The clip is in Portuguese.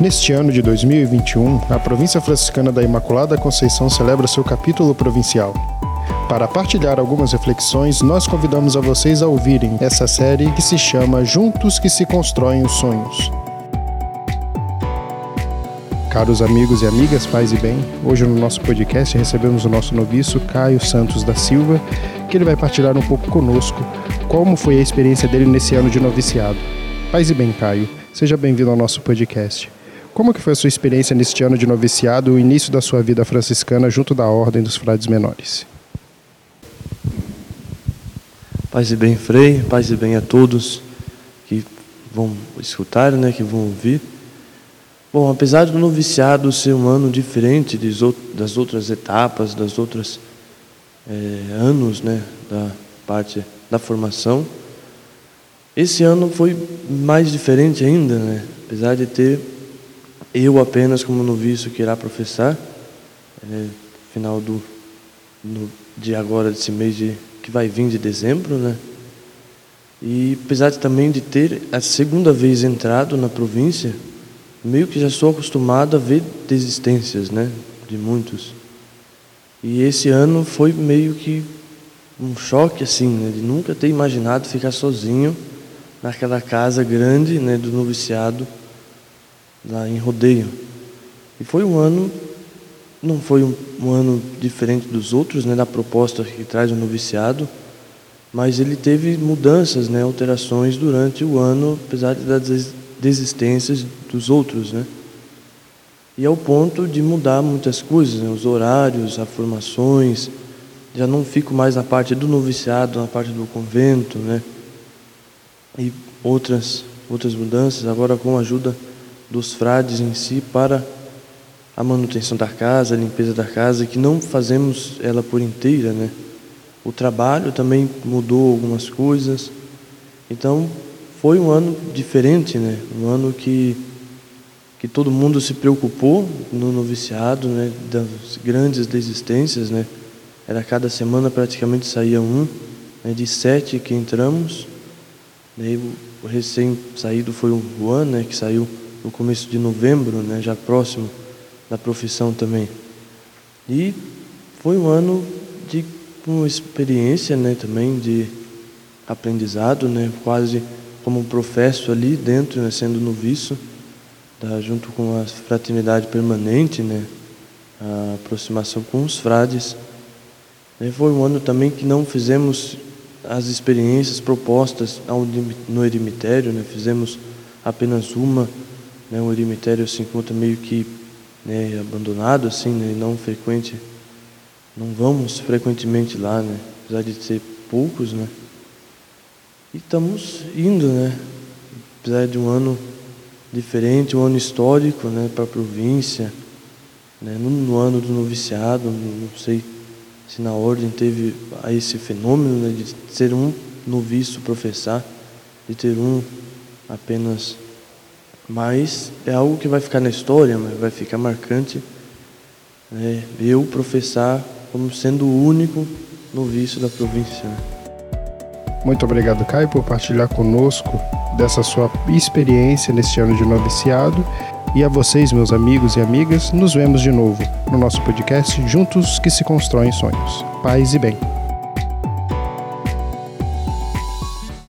Neste ano de 2021, a província franciscana da Imaculada Conceição celebra seu capítulo provincial. Para partilhar algumas reflexões, nós convidamos a vocês a ouvirem essa série que se chama Juntos que se constroem os sonhos. Caros amigos e amigas, paz e bem, hoje no nosso podcast recebemos o nosso noviço Caio Santos da Silva, que ele vai partilhar um pouco conosco como foi a experiência dele nesse ano de noviciado. Paz e bem, Caio, seja bem-vindo ao nosso podcast. Como que foi a sua experiência neste ano de noviciado, o início da sua vida franciscana junto da Ordem dos Frades Menores? Paz e bem, Frei, paz e bem a todos que vão escutar, né, que vão ouvir. Bom, apesar do noviciado ser um ano diferente das outras etapas, das outras é, anos, né, da parte da formação, esse ano foi mais diferente ainda, né? Apesar de ter eu apenas como noviço que irá professar, é, final do no, de agora desse mês de, que vai vir de dezembro, né? E apesar de, também de ter a segunda vez entrado na província, meio que já sou acostumado a ver desistências, né? De muitos. E esse ano foi meio que um choque assim, né? De nunca ter imaginado ficar sozinho naquela casa grande, né? Do noviciado lá em Rodeio. E foi um ano, não foi um, um ano diferente dos outros, né, da proposta que traz o noviciado, mas ele teve mudanças, né, alterações durante o ano, apesar das desistências dos outros, né. E ao ponto de mudar muitas coisas, né, os horários, as formações, já não fico mais na parte do noviciado, na parte do convento, né, e outras outras mudanças, agora com a ajuda dos frades em si para a manutenção da casa, a limpeza da casa, que não fazemos ela por inteira, né? O trabalho também mudou algumas coisas. Então, foi um ano diferente, né? Um ano que que todo mundo se preocupou no noviciado, né, das grandes desistências, né? Era cada semana praticamente saía um, né, de sete que entramos. Daí o recém saído foi o Juan, né, que saiu no começo de novembro, né, já próximo da profissão também. E foi um ano de uma experiência, né, também de aprendizado, né, quase como um professo ali dentro, né, sendo noviço, da, junto com a fraternidade permanente, né, a aproximação com os frades. E foi um ano também que não fizemos as experiências propostas ao, no eremitério, né, fizemos apenas uma né, o eremitério se encontra meio que né, abandonado, assim, né, não frequente, não vamos frequentemente lá, né, apesar de ser poucos, né, e estamos indo, né, apesar de um ano diferente, um ano histórico, né, para a província, né, no, no, ano do noviciado, não sei se na ordem teve esse fenômeno né, de ser um noviço professar, de ter um apenas mas é algo que vai ficar na história, vai ficar marcante. Né? Eu professar como sendo o único noviço da província. Muito obrigado, Caio, por partilhar conosco dessa sua experiência neste ano de noviciado. E a vocês, meus amigos e amigas, nos vemos de novo no nosso podcast Juntos que se constroem sonhos. Paz e bem.